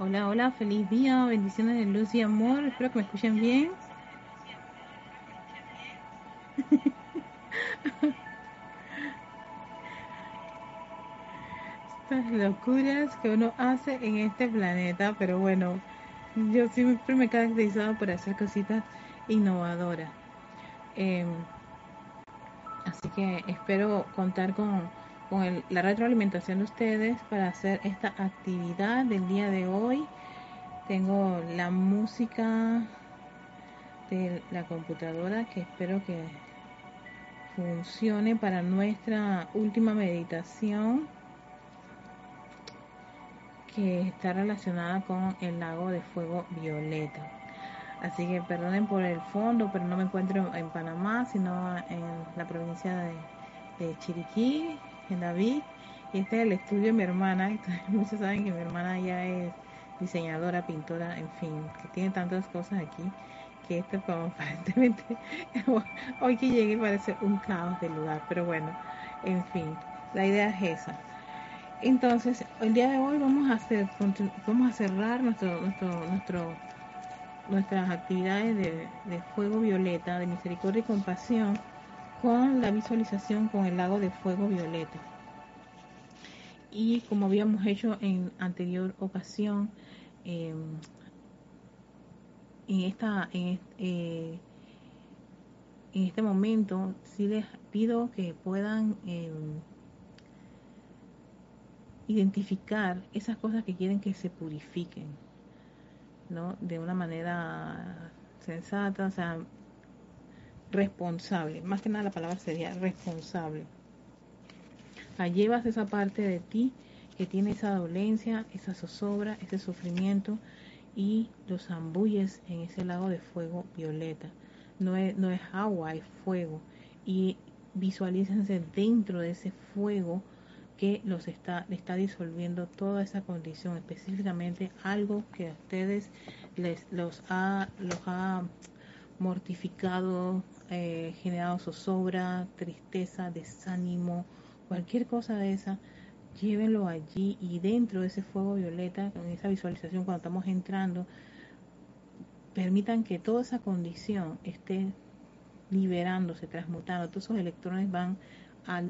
Hola, hola, feliz día, bendiciones de luz y amor. Espero que me escuchen bien. Estas locuras que uno hace en este planeta, pero bueno, yo siempre me he caracterizado por hacer cositas innovadoras. Em, así que espero contar con con la retroalimentación de ustedes para hacer esta actividad del día de hoy. Tengo la música de la computadora que espero que funcione para nuestra última meditación que está relacionada con el lago de fuego violeta. Así que perdonen por el fondo, pero no me encuentro en Panamá, sino en la provincia de, Chiriquí, en David. Y este es el estudio de mi hermana. muchos saben que mi hermana ya es diseñadora, pintora, en fin, que tiene tantas cosas aquí que esto como aparentemente hoy que llegué parece un caos del lugar, pero bueno, en fin, la idea es esa. Entonces, el día de hoy vamos a hacer, vamos a cerrar nuestro, nuestro, nuestro, nuestras actividades de, de fuego violeta, de misericordia y compasión con la visualización con el lago de fuego violeta. Y como habíamos hecho en anterior ocasión, em, en, esta, en, eh, en, este momento sí les pido que puedan em, identificar esas cosas que quieren que se purifiquen, ¿no? De una manera sensata, o sea, responsable. Más que nada la palabra sería responsable. llevas esa parte de ti que tiene esa dolencia, esa zozobra, ese sufrimiento y los zambulles en ese lago de fuego violeta. No es, no es agua, es fuego. Y visualícense dentro de ese fuego que los está, está disolviendo toda esa condición, específicamente algo que a ustedes les los ha, los ha mortificado, eh, generado zozobra, tristeza, desánimo, cualquier cosa de esa, llévenlo allí y dentro de ese fuego violeta, con esa visualización cuando estamos entrando, permitan que toda esa condición esté liberándose, transmutando, todos esos electrones van a,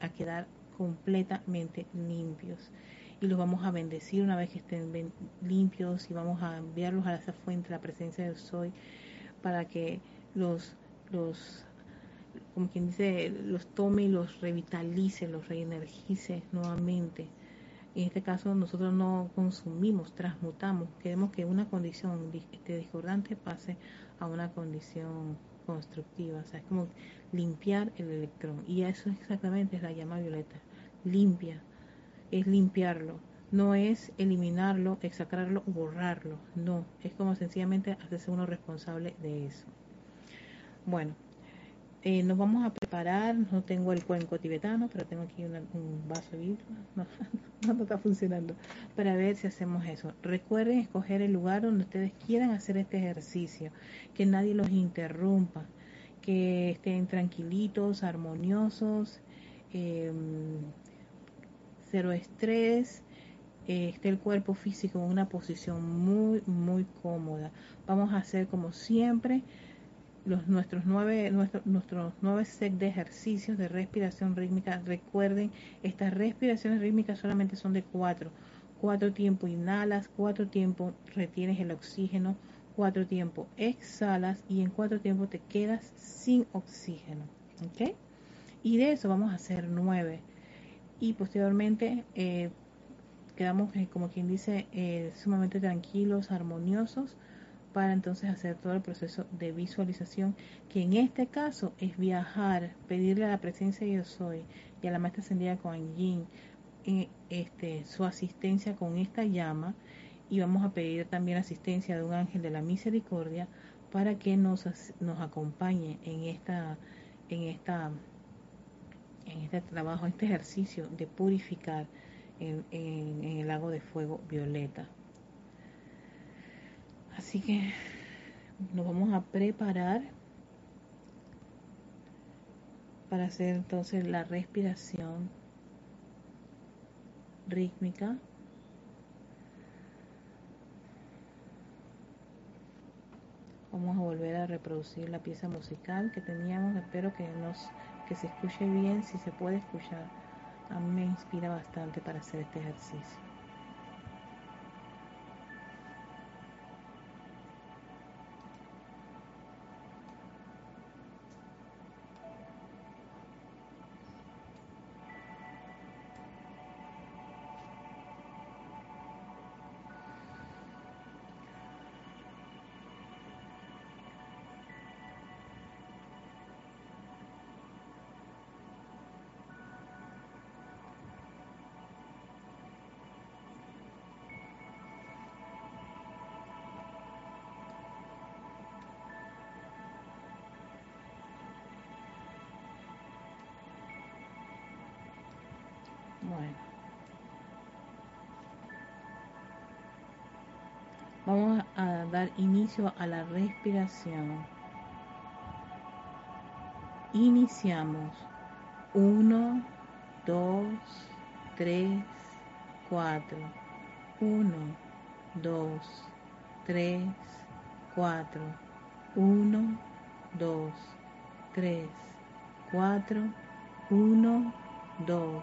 a quedar completamente limpios. Y los vamos a bendecir una vez que estén limpios y vamos a enviarlos a esa fuente, la presencia del soy para que los, los como quien dice, los tome y los revitalice, los reenergice nuevamente. En este caso nosotros no consumimos, transmutamos, queremos que una condición este, discordante pase a una condición constructiva, o sea, es como limpiar el electrón. Y eso exactamente es la llama violeta, limpia, es limpiarlo. No es eliminarlo, exacarlo o borrarlo, no, es como sencillamente hacerse uno responsable de eso. Bueno, eh, nos vamos a preparar, no tengo el cuenco tibetano, pero tengo aquí un vaso de vidrio, no, no, está funcionando, para ver si hacemos eso. Recuerden escoger el lugar donde ustedes quieran hacer este ejercicio, que nadie los interrumpa, que estén tranquilitos, armoniosos, em, cero estrés, eh, esté el cuerpo físico en una posición muy, muy cómoda. Vamos a hacer como siempre los, nuestros, nueve, nuestros nueve set de ejercicios de respiración rítmica. Recuerden, estas respiraciones rítmicas solamente son de cuatro. Cuatro tiempos inhalas, cuatro tiempos retienes el oxígeno, cuatro tiempos exhalas y en cuatro tiempos te quedas sin oxígeno. ¿Ok? Y de eso vamos a hacer nueve. Y posteriormente eh, quedamos, eh, como quien dice, eh, sumamente tranquilos, armoniosos, para entonces hacer todo el proceso de visualización, que en este caso es viajar, pedirle a la presencia de yo soy y a la maestra ascendida con Yin eh, este, su asistencia con esta llama y vamos a pedir también asistencia de un ángel de la misericordia para que nos, nos acompañe en esta en esta en este trabajo, este ejercicio de purificar en, el lago de fuego violeta. Así que nos vamos a preparar para hacer entonces la respiración rítmica. Vamos a volver a reproducir la pieza musical que teníamos. Espero que nos que se escuche bien, si se puede escuchar. A mí me inspira bastante para hacer este ejercicio. Vamos a dar inicio a la respiración. Iniciamos. 1, 2, 3, 4. 1, 2, 3, 4. 1, 2, 3, 4. 1, 2,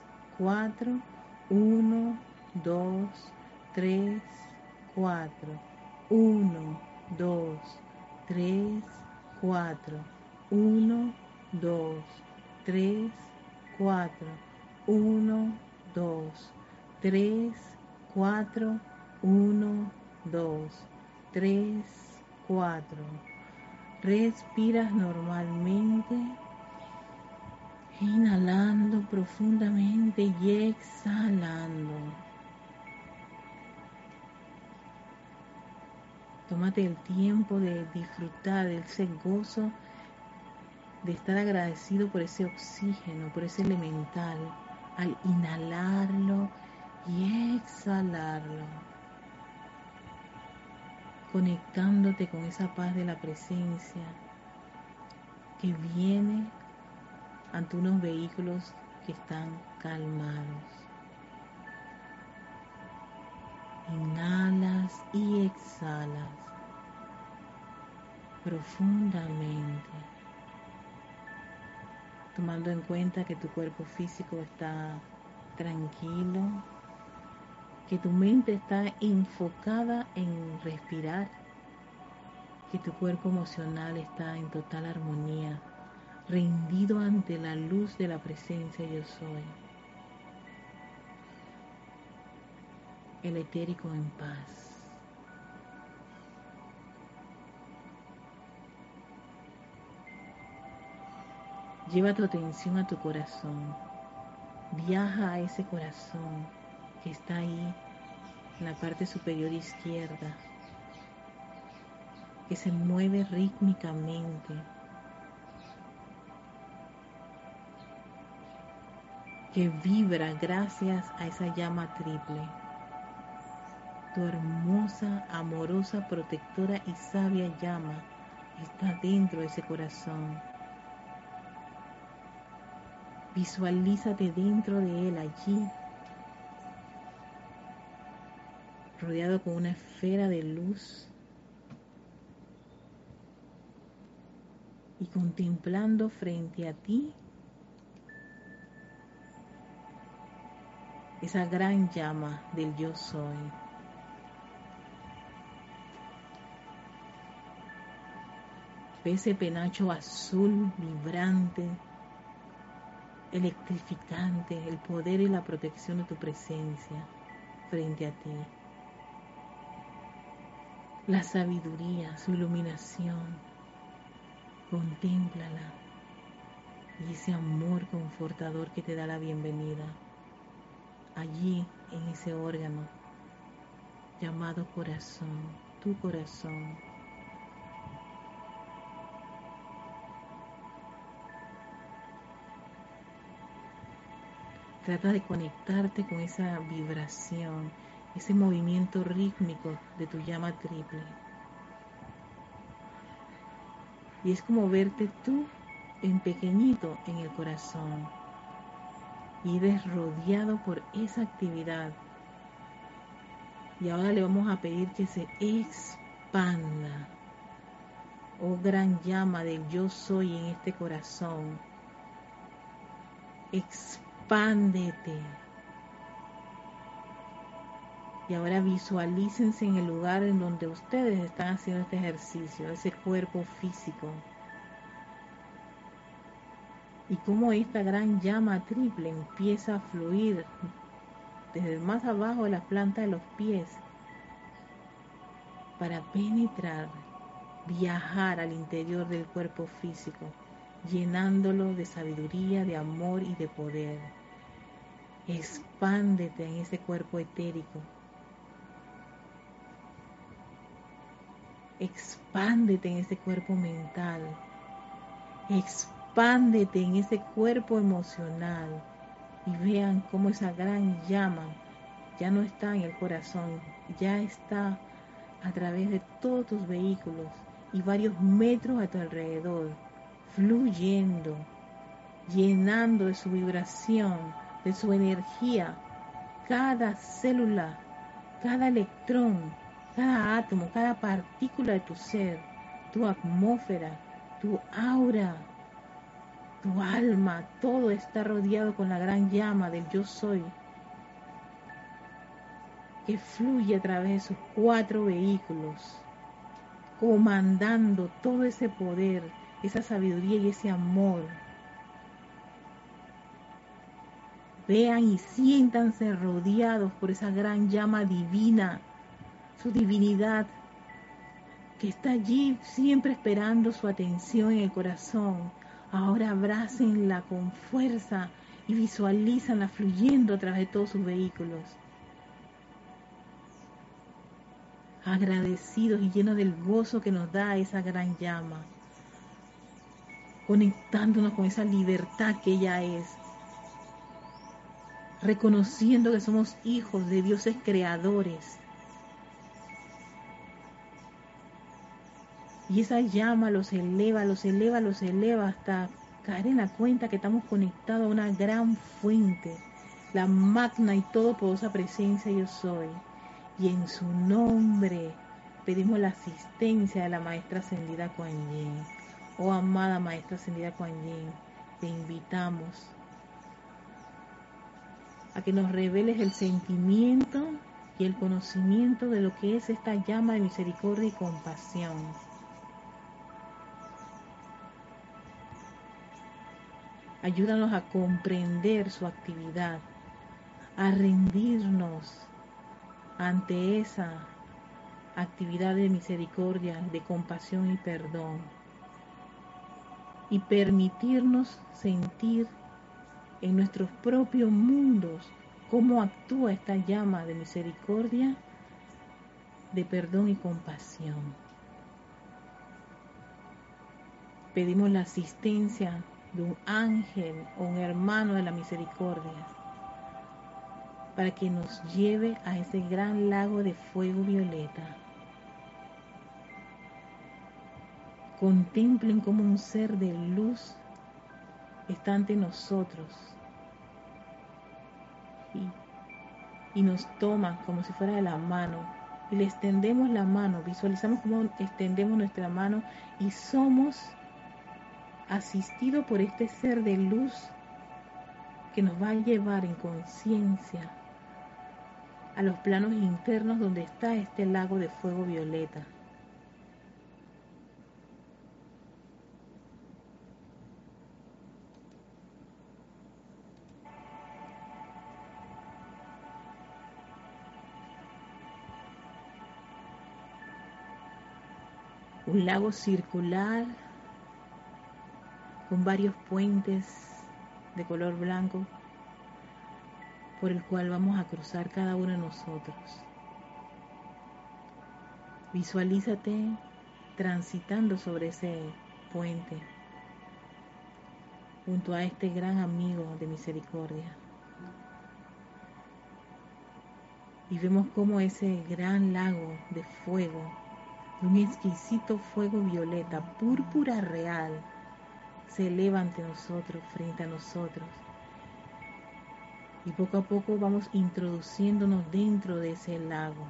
1, 2, 3, 4, 1, 2, 3, 4, 1, 2, 3, 4, 1, 2, 3, 4, 1, 2, 3, 4. Respiras normalmente Inhalando profundamente y exhalando. Tómate el tiempo de disfrutar de ese gozo, de estar agradecido por ese oxígeno, por ese elemental, al inhalarlo y exhalarlo. Conectándote con esa paz de la presencia que viene ante unos vehículos que están calmados. Inhalas y exhalas profundamente, tomando en cuenta que tu cuerpo físico está tranquilo, que tu mente está enfocada en respirar, que tu cuerpo emocional está en total armonía rendido ante la luz de la presencia yo soy. El etérico en paz. Lleva tu atención a tu corazón. Viaja a ese corazón que está ahí en la parte superior izquierda, que se mueve rítmicamente que vibra gracias a esa llama triple. Tu hermosa, amorosa, protectora y sabia llama está dentro de ese corazón. Visualízate dentro de él allí, rodeado con una esfera de luz y contemplando frente a ti esa gran llama del yo soy. Ve ese penacho azul vibrante, electrificante, el poder y la protección de tu presencia frente a ti. La sabiduría, su iluminación, contémplala y ese amor confortador que te da la bienvenida allí en ese órgano llamado corazón, tu corazón. Trata de conectarte con esa vibración, ese movimiento rítmico de tu llama triple. Y es como verte tú en pequeñito en el corazón y eres rodeado por esa actividad. Y ahora le vamos a pedir que se expanda. Oh gran llama del yo soy en este corazón. Expándete. Y ahora visualícense en el lugar en donde ustedes están haciendo este ejercicio, ese cuerpo físico y cómo esta gran llama triple empieza a fluir desde más abajo de la planta de los pies para penetrar, viajar al interior del cuerpo físico, llenándolo de sabiduría, de amor y de poder. Expándete en ese cuerpo etérico. Expándete en ese cuerpo mental. Expándete expándete en ese cuerpo emocional y vean cómo esa gran llama ya no está en el corazón, ya está a través de todos tus vehículos y varios metros a tu alrededor, fluyendo, llenando de su vibración, de su energía, cada célula, cada electrón, cada átomo, cada partícula de tu ser, tu atmósfera, tu aura, tu alma, todo está rodeado con la gran llama del yo soy, que fluye a través de sus cuatro vehículos, comandando todo ese poder, esa sabiduría y ese amor. Vean y siéntanse rodeados por esa gran llama divina, su divinidad, que está allí siempre esperando su atención en el corazón, Ahora abrácenla con fuerza y visualízanla fluyendo a través de todos sus vehículos. Agradecidos y llenos del gozo que nos da esa gran llama. Conectándonos con esa libertad que ella es. Reconociendo que somos hijos de dioses creadores Y esa llama los eleva, los eleva, los eleva hasta caer en la cuenta que estamos conectados a una gran fuente, la magna y todopoderosa presencia yo soy. Y en su nombre pedimos la asistencia de la maestra ascendida Kuan Yin. Oh amada maestra ascendida Kuan Yin, te invitamos a que nos reveles el sentimiento y el conocimiento de lo que es esta llama de misericordia y compasión Ayúdanos a comprender su actividad, a rendirnos ante esa actividad de misericordia, de compasión y perdón. Y permitirnos sentir en nuestros propios mundos cómo actúa esta llama de misericordia, de perdón y compasión. Pedimos la asistencia de un ángel o un hermano de la misericordia para que nos lleve a ese gran lago de fuego violeta. contemplen como un ser de luz está ante nosotros y, y nos toma como si fuera de la mano y le extendemos la mano, visualizamos como extendemos nuestra mano y somos asistidos por este ser de luz que nos va a llevar en conciencia a los planos internos donde está este lago de fuego violeta. Un lago circular con varios puentes de color blanco por el cual vamos a cruzar cada uno de nosotros. Visualízate transitando sobre ese puente junto a este gran amigo de misericordia. Y vemos cómo ese gran lago de fuego, un exquisito fuego violeta, púrpura real, se eleva ante nosotros, frente a nosotros y poco a poco vamos introduciéndonos dentro de ese lago.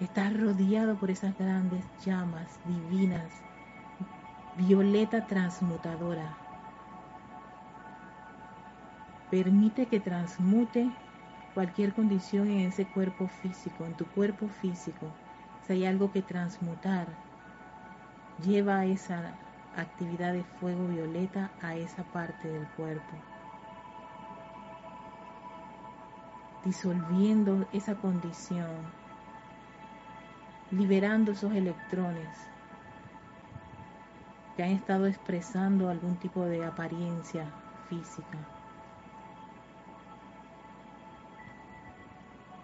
Estás rodeado por esas grandes llamas divinas, violeta transmutadora. Permite que transmute cualquier condición en ese cuerpo físico, en tu cuerpo físico. Si hay algo que transmutar, lleva esa actividad de fuego violeta a esa parte del cuerpo. disolviendo esa condición, liberando esos electrones que han estado expresando algún tipo de apariencia física,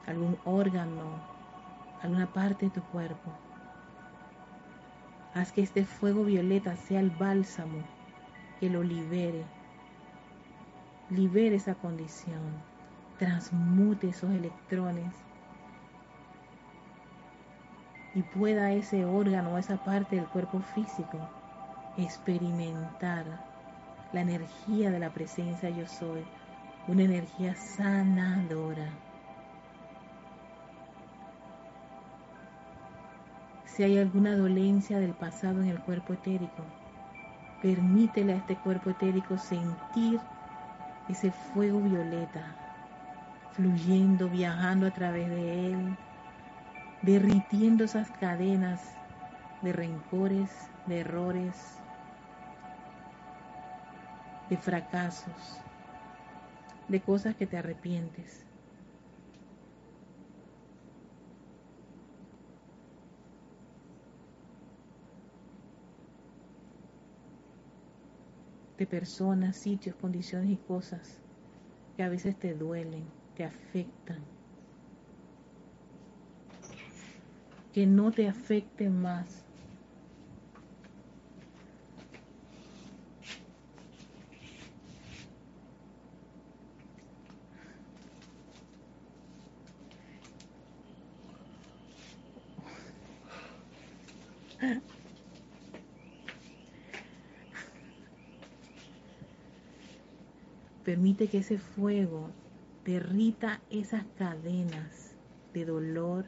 algún órgano, alguna parte de tu cuerpo. Haz que este fuego violeta sea el bálsamo que lo libere, libere esa condición. Transmute esos electrones. Y pueda ese órgano, esa parte del cuerpo físico experimentar la energía de la presencia yo soy, una energía sanadora. Si hay alguna dolencia del pasado en el cuerpo etérico, permítele a este cuerpo etérico sentir ese fuego violeta fluyendo, viajando a través de él, derritiendo esas cadenas de rencores, de errores, de fracasos, de cosas que te arrepientes. De personas, sitios, condiciones y cosas que a veces te duelen te afectan. Que no te afecten más. Permite que ese fuego derrita esas cadenas de dolor.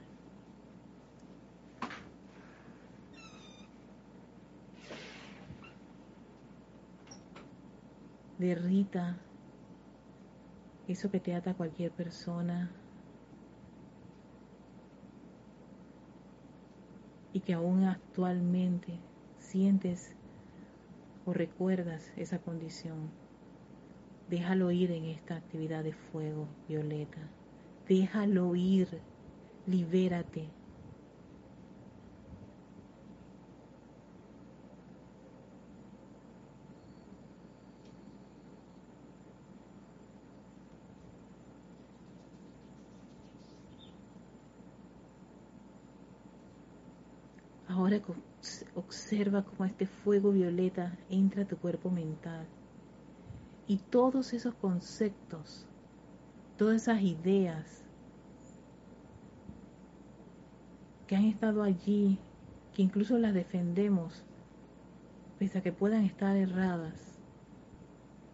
Derrita eso que te ata a cualquier persona y que aún actualmente sientes o recuerdas esa condición. Déjalo ir en esta actividad de fuego violeta. Déjalo ir. Libérate. Ahora observa cómo este fuego violeta entra a tu cuerpo mental y todos esos conceptos, todas esas ideas que han estado allí, que incluso las defendemos, pese a que puedan estar erradas,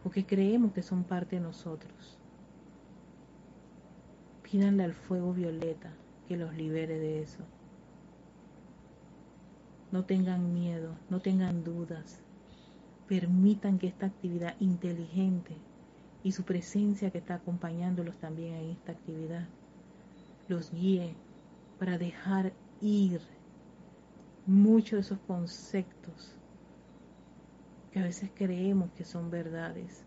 porque creemos que son parte de nosotros. Pídanle al fuego violeta que los libere de eso. No tengan miedo, no tengan dudas. Permitan que esta actividad inteligente y su presencia que está acompañándolos también en esta actividad los guíe para dejar ir muchos de esos conceptos que a veces creemos que son verdades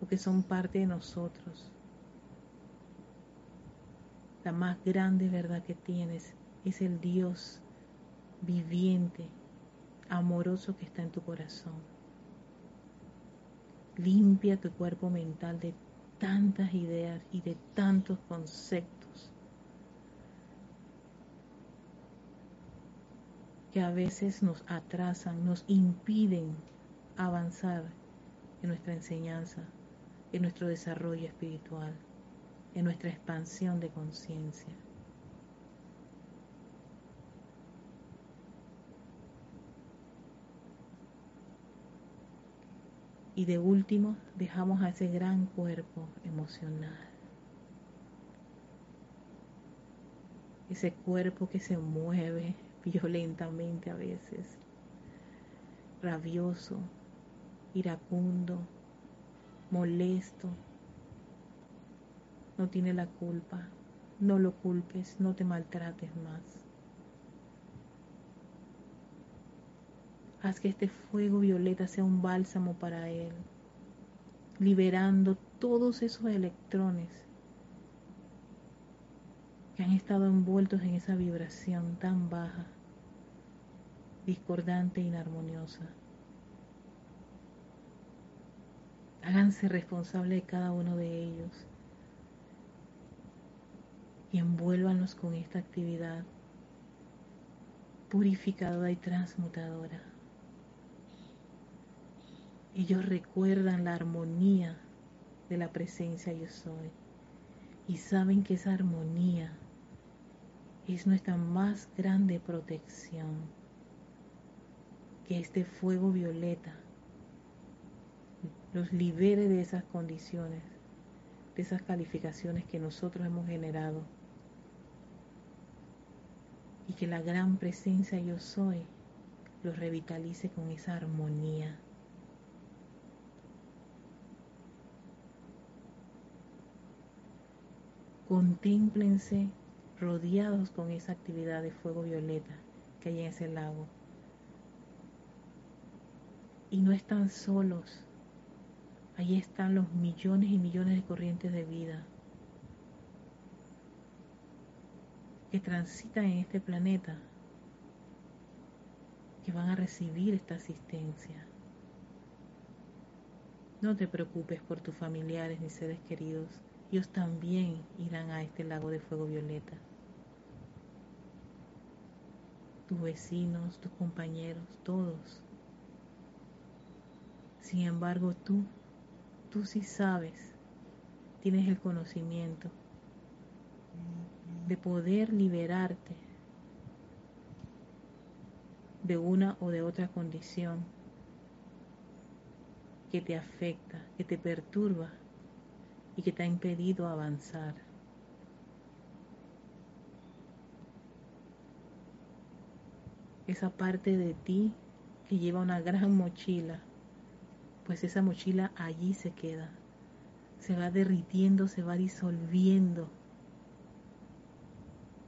o que son parte de nosotros. La más grande verdad que tienes es el Dios viviente, amoroso que está en tu corazón. Limpia tu cuerpo mental de tantas ideas y de tantos conceptos que a veces nos atrasan, nos impiden avanzar en nuestra enseñanza, en nuestro desarrollo espiritual, en nuestra expansión de conciencia. Y de último, dejamos a ese gran cuerpo emocional. Ese cuerpo que se mueve violentamente a veces, rabioso, iracundo, molesto. No tiene la culpa. No lo culpes, no te maltrates más. Haz que este fuego violeta sea un bálsamo para él, liberando todos esos electrones que han estado envueltos en esa vibración tan baja, discordante e inarmoniosa. Háganse responsable de cada uno de ellos y envuélvanos con esta actividad purificadora y transmutadora. Ellos recuerdan la armonía de la presencia yo soy y saben que esa armonía es nuestra más grande protección, que este fuego violeta los libere de esas condiciones, de esas calificaciones que nosotros hemos generado y que la gran presencia yo soy los revitalice con esa armonía. Contémplense rodeados con esa actividad de fuego violeta que hay en ese lago. Y no están solos. Ahí están los millones y millones de corrientes de vida que transitan en este planeta, que van a recibir esta asistencia. No te preocupes por tus familiares ni seres queridos ellos también irán a este lago de fuego violeta. Tus vecinos, tus compañeros, todos. Sin embargo, tú, tú sí sabes, tienes el conocimiento de poder liberarte de una o de otra condición que te afecta, que te perturba y que te ha impedido avanzar. Esa parte de ti que lleva una gran mochila, pues esa mochila allí se queda, se va derritiendo, se va disolviendo.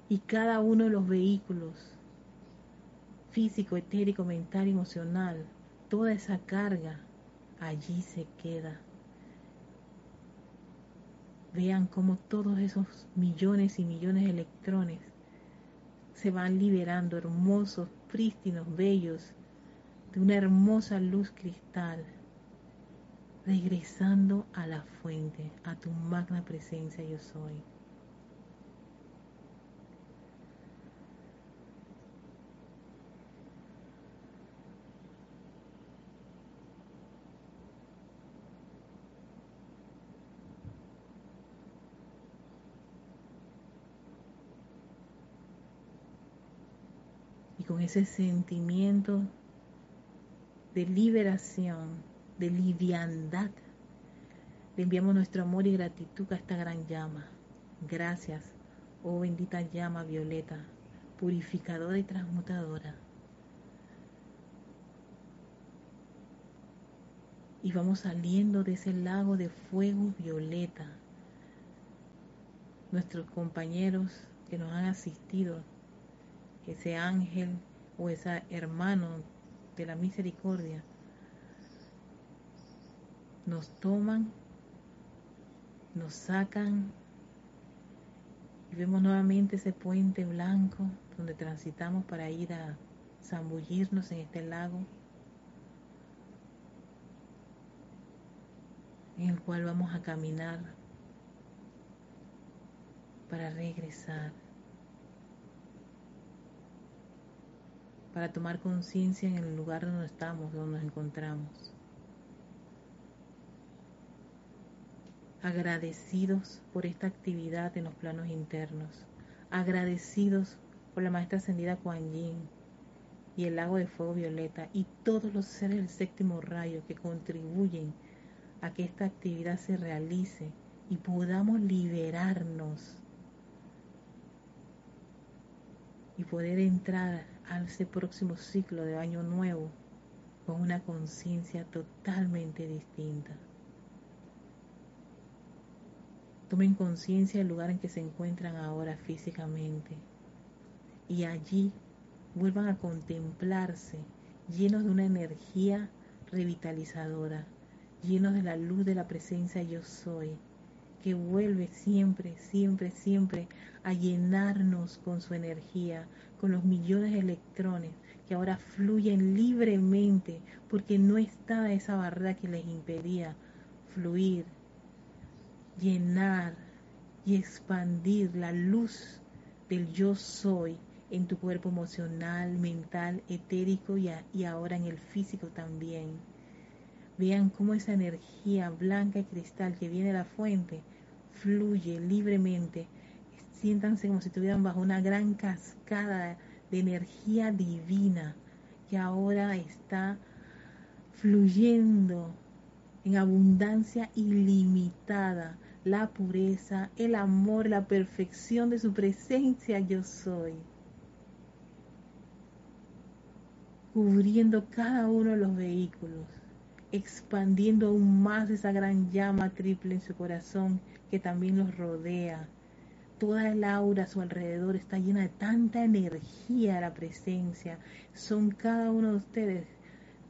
Y cada uno de los vehículos, físico, etérico, mental, emocional, toda esa carga allí se queda vean cómo todos esos millones y millones de electrones se van liberando hermosos, prístinos, bellos, de una hermosa luz cristal, regresando a la fuente, a tu magna presencia yo soy. Y con ese sentimiento de liberación, de liviandad, le enviamos nuestro amor y gratitud a esta gran llama. Gracias, oh bendita llama violeta, purificadora y transmutadora. Y vamos saliendo de ese lago de fuego violeta. Nuestros compañeros que nos han asistido, ese ángel o ese hermano de la misericordia, nos toman nos sacan y vemos nuevamente ese puente blanco donde transitamos para ir a zambullirnos en este lago en el cual vamos a caminar para regresar, para tomar conciencia en el lugar donde estamos, donde nos encontramos. agradecidos por esta actividad en los planos internos, agradecidos por la maestra ascendida Kuan Yin y el lago de fuego violeta y todos los seres del séptimo rayo que contribuyen a que esta actividad se realice y podamos liberarnos y poder entrar a ese próximo ciclo de año nuevo con una conciencia totalmente distinta. Tomen conciencia del lugar en que se encuentran ahora físicamente y allí vuelvan a contemplarse llenos de una energía revitalizadora, llenos de la luz de la presencia yo soy, que vuelve siempre, siempre, siempre a llenarnos con su energía, con los millones de electrones que ahora fluyen libremente porque no está esa barrera que les impedía fluir llenar y expandir la luz del yo soy en tu cuerpo emocional, mental, etérico y, y, ahora en el físico también. Vean cómo esa energía blanca y cristal que viene de la fuente fluye libremente. Siéntanse como si estuvieran bajo una gran cascada de energía divina que ahora está fluyendo en abundancia ilimitada la pureza, el amor, la perfección de su presencia yo soy. Cubriendo cada uno de los vehículos, expandiendo aún más esa gran llama triple en su corazón que también los rodea. Toda el aura a su alrededor está llena de tanta energía la presencia. Son cada uno de ustedes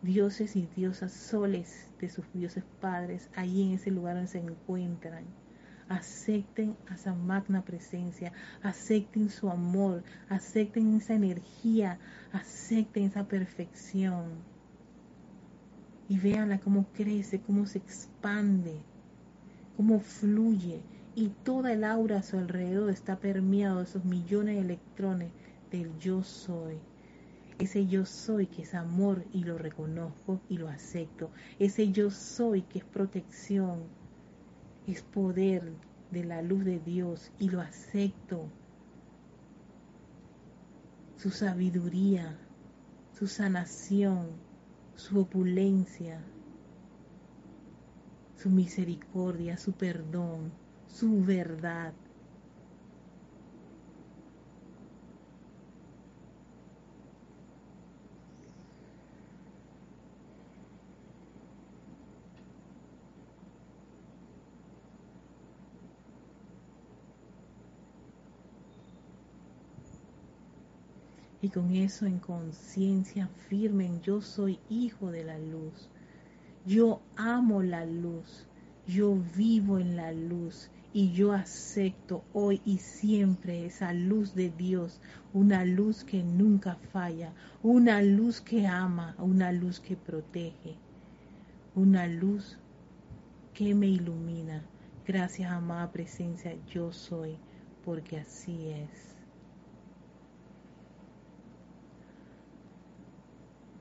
dioses y diosas soles de sus dioses padres, ahí en ese lugar donde se encuentran acepten a esa magna presencia, acepten su amor, acepten esa energía, acepten esa perfección. Y véanla cómo crece, cómo se expande, cómo fluye. Y toda el aura a su alrededor está permeado de esos millones de electrones del yo soy. Ese yo soy que es amor y lo reconozco y lo acepto. Ese yo soy que es protección, es poder de la luz de Dios y lo acepto. Su sabiduría, su sanación, su opulencia, su misericordia, su perdón, su verdad, y con eso en conciencia firme, yo soy hijo de la luz, yo amo la luz, yo vivo en la luz y yo acepto hoy y siempre esa luz de Dios, una luz que nunca falla, una luz que ama, una luz que protege, una luz que me ilumina. Gracias, amada presencia, yo soy, porque así es.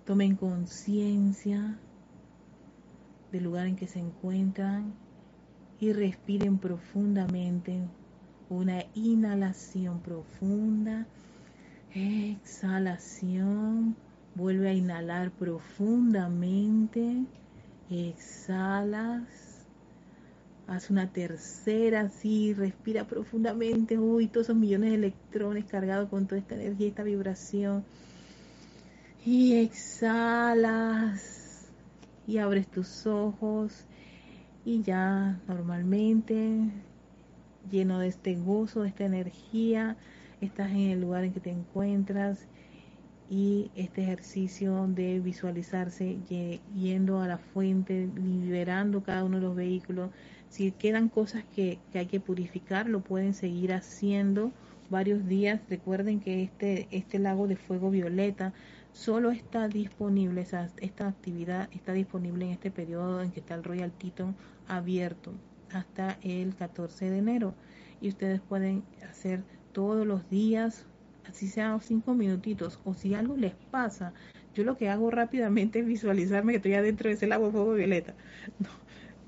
Tomen conciencia del lugar en que se encuentran y respiren profundamente una inhalación profunda. Exhalación. Vuelve a inhalar profundamente. Exhalas. Haz una tercera, sí, respira profundamente. Uy, todos esos millones de electrones cargados con toda esta energía, esta vibración. Y exhalas. Y abres tus ojos. Y ya normalmente, lleno de este gozo, de esta energía, estás en el lugar en que te encuentras y este ejercicio de visualizarse yendo a la fuente, liberando cada uno de los vehículos. Si quedan cosas que, hay que purificar, lo pueden seguir haciendo varios días. Recuerden que este, este lago de fuego violeta solo está disponible, esta actividad está disponible en este periodo en que está el Royal Teton abierto hasta el 14 de enero. Y ustedes pueden hacer todos los días, así sean cinco minutitos, o si algo les pasa, yo lo que hago rápidamente es visualizarme que estoy adentro de ese lago fuego violeta. No,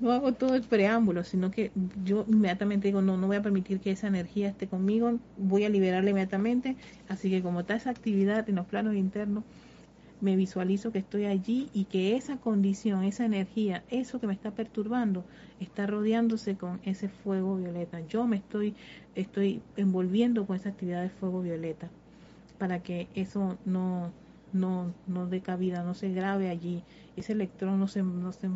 hago todo el preámbulo, sino que yo inmediatamente digo, no, no voy a permitir que esa energía esté conmigo, voy a liberarla inmediatamente. Así que como está esa actividad en los planos internos, me visualizo que estoy allí y que esa condición, esa energía, eso que me está perturbando, está rodeándose con ese fuego violeta. Yo me estoy, estoy envolviendo con esa actividad de fuego violeta para que eso no, no, no dé cabida, no se grabe allí. Ese electrón no se, no se,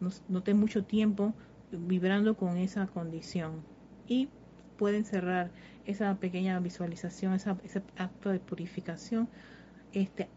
no, tenga mucho tiempo vibrando con esa condición. Y pueden cerrar esa pequeña visualización, esa, ese acto de purificación este,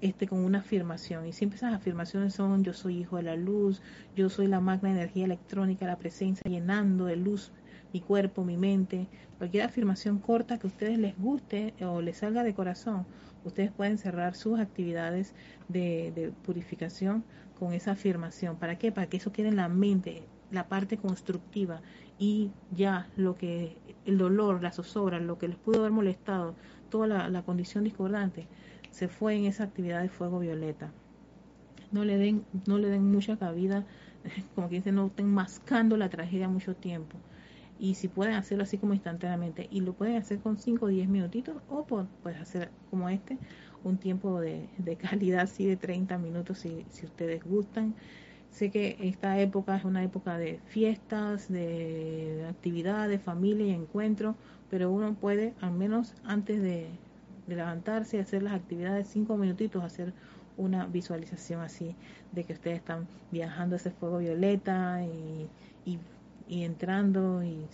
este, con una afirmación. Y siempre esas afirmaciones son yo soy hijo de la luz, yo soy la magna energía electrónica, la presencia llenando de luz mi cuerpo, mi mente. Cualquier afirmación corta que a ustedes les guste o les salga de corazón, ustedes pueden cerrar sus actividades de, purificación con esa afirmación. ¿Para qué? Para que eso quede en la mente, la parte constructiva y ya lo que el dolor, la zozobra, lo que les pudo haber molestado, toda la, la condición discordante, se fue en esa actividad de fuego violeta. No le den, no le den mucha cabida, como que dicen, no estén mascando la tragedia mucho tiempo. Y si pueden hacerlo así como instantáneamente, y lo pueden hacer con 5 o 10 minutitos, o puedes hacer como este, un tiempo de, calidad así de 30 minutos si, si ustedes gustan. Sé que esta época es una época de fiestas, de actividades, familia y encuentro, pero uno puede, al menos antes de, de levantarse y hacer las actividades, cinco minutitos, hacer una visualización así de que ustedes están viajando ese fuego violeta y, y, entrando y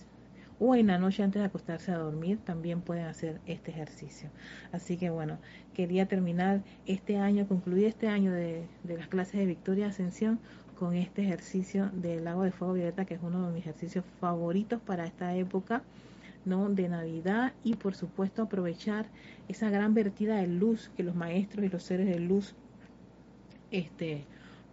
o en la noche antes de acostarse a dormir también pueden hacer este ejercicio. Así que bueno, quería terminar este año, concluir este año de, de las clases de Victoria Ascensión con este ejercicio del lago de fuego violeta, que es uno de mis ejercicios favoritos para esta época ¿no? de Navidad y por supuesto aprovechar esa gran vertida de luz que los maestros y los seres de luz este,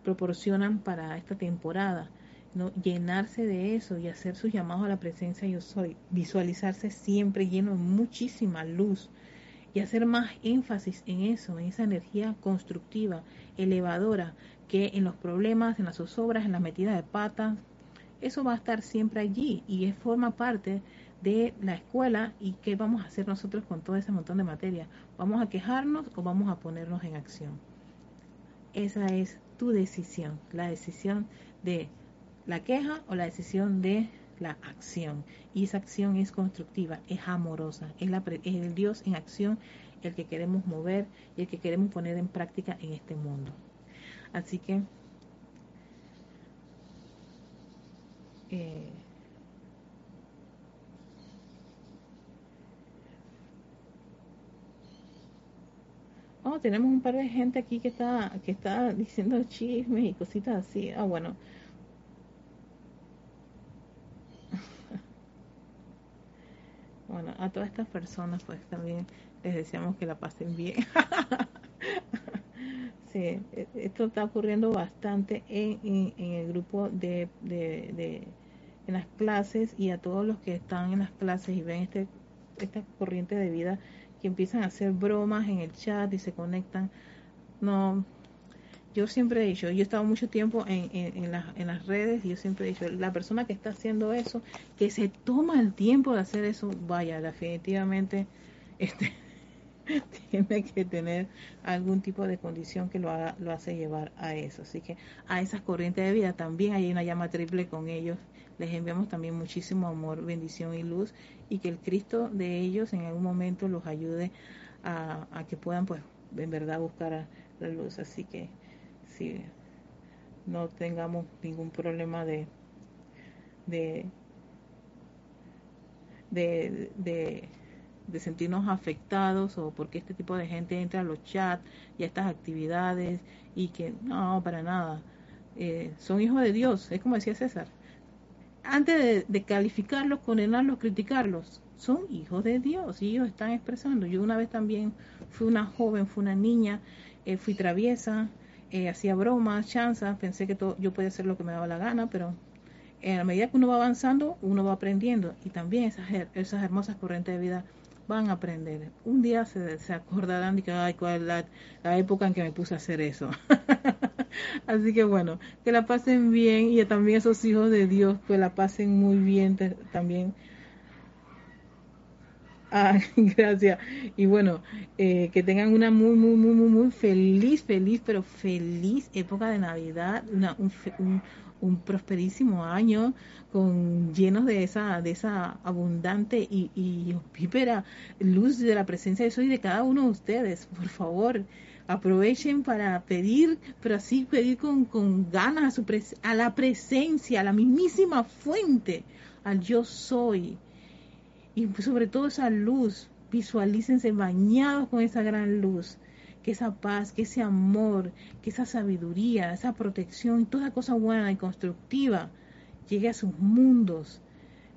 proporcionan para esta temporada. ¿No? llenarse de eso y hacer sus llamados a la presencia yo soy, visualizarse siempre lleno de muchísima luz y hacer más énfasis en eso, en esa energía constructiva, elevadora, que en los problemas, en las zozobras, en las metidas de patas, eso va a estar siempre allí y es, forma parte de la escuela y qué vamos a hacer nosotros con todo ese montón de materia. ¿Vamos a quejarnos o vamos a ponernos en acción? Esa es tu decisión, la decisión de la queja o la decisión de la acción. Y esa acción es constructiva, es amorosa, es, el Dios en acción el que queremos mover y el que queremos poner en práctica en este mundo. Así que eh, Oh, tenemos un par de gente aquí que está, que está diciendo chismes y cositas así. Ah, bueno. Bueno, a todas estas personas pues también les deseamos que la pasen bien. sí, e, esto está ocurriendo bastante en, en, el grupo de, de, de, en las clases y a todos los que están en las clases y ven este, esta corriente de vida que empiezan a hacer bromas en el chat y se conectan. No, yo siempre he dicho, yo he estado mucho tiempo en, en, en, las redes y yo siempre he dicho, la persona que está haciendo eso, que se toma el tiempo de hacer eso, vaya, definitivamente, este, tiene que tener algún tipo de condición que lo, haga, lo hace llevar a eso. Así que a esas corrientes de vida también hay una llama triple con ellos. Les enviamos también muchísimo amor, bendición y luz y que el Cristo de ellos en algún momento los ayude a, a que puedan pues en verdad buscar la luz. Así que si no tengamos ningún problema de, de, de, de, sentirnos afectados o porque este tipo de gente entra a los chats y a estas actividades y que no, para nada. Eh, son hijos de Dios, es como decía César. Antes de, calificarlos, condenarlos, criticarlos, son hijos de Dios y ellos están expresando. Yo una vez también fui una joven, fui una niña, eh, fui traviesa, eh, hacía bromas, chanzas, pensé que todo, yo podía hacer lo que me daba la gana, pero en la medida que uno va avanzando, uno va aprendiendo y también esas, esas hermosas corrientes de vida van a aprender. Un día se, acordarán de que, ay, cuál la, la época en que me puse a hacer eso. Así que bueno, que la pasen bien y también esos hijos de Dios, que la pasen muy bien también Ah, gracias. Y bueno, eh, que tengan una muy, muy, muy, muy, muy feliz, feliz, pero feliz época de Navidad, una, un, un, un, prosperísimo año con llenos de esa, de esa abundante y, y luz de la presencia de Dios y de cada uno de ustedes. Por favor, aprovechen para pedir, pero así pedir con, con ganas a, su a la presencia, a la mismísima fuente, al yo soy y sobre todo esa luz, visualícense bañados con esa gran luz, que esa paz, que ese amor, que esa sabiduría, esa protección, toda cosa buena y constructiva llegue a sus mundos,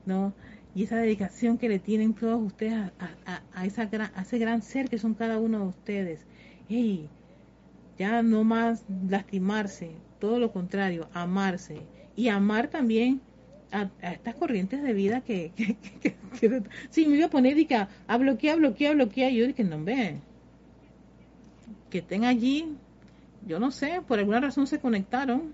¿no? Y esa dedicación que le tienen todos ustedes a, a, esa gran, a ese gran ser que son cada uno de ustedes. ¡Ey! Ya no más lastimarse, todo lo contrario, amarse. Y amar también a, estas corrientes de vida que, que, si me iba a poner y que a bloquear, bloquear, bloquear, yo dije, no ve, que estén allí, yo no sé, por alguna razón se conectaron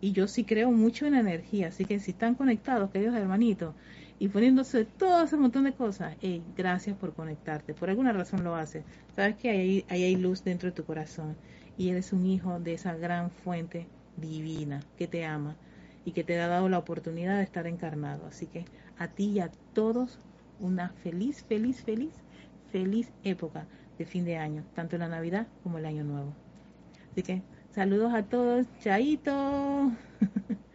y yo sí creo mucho en la energía, así que si están conectados, queridos hermanitos, y poniéndose todo ese montón de cosas, hey, gracias por conectarte, por alguna razón lo haces, sabes que ahí, ahí hay luz dentro de tu corazón y eres un hijo de esa gran fuente divina que te ama y que te ha dado la oportunidad de estar encarnado. Así que a ti y a todos una feliz, feliz, feliz, feliz época de fin de año, tanto la Navidad como el Año Nuevo. Así que saludos a todos, chaito.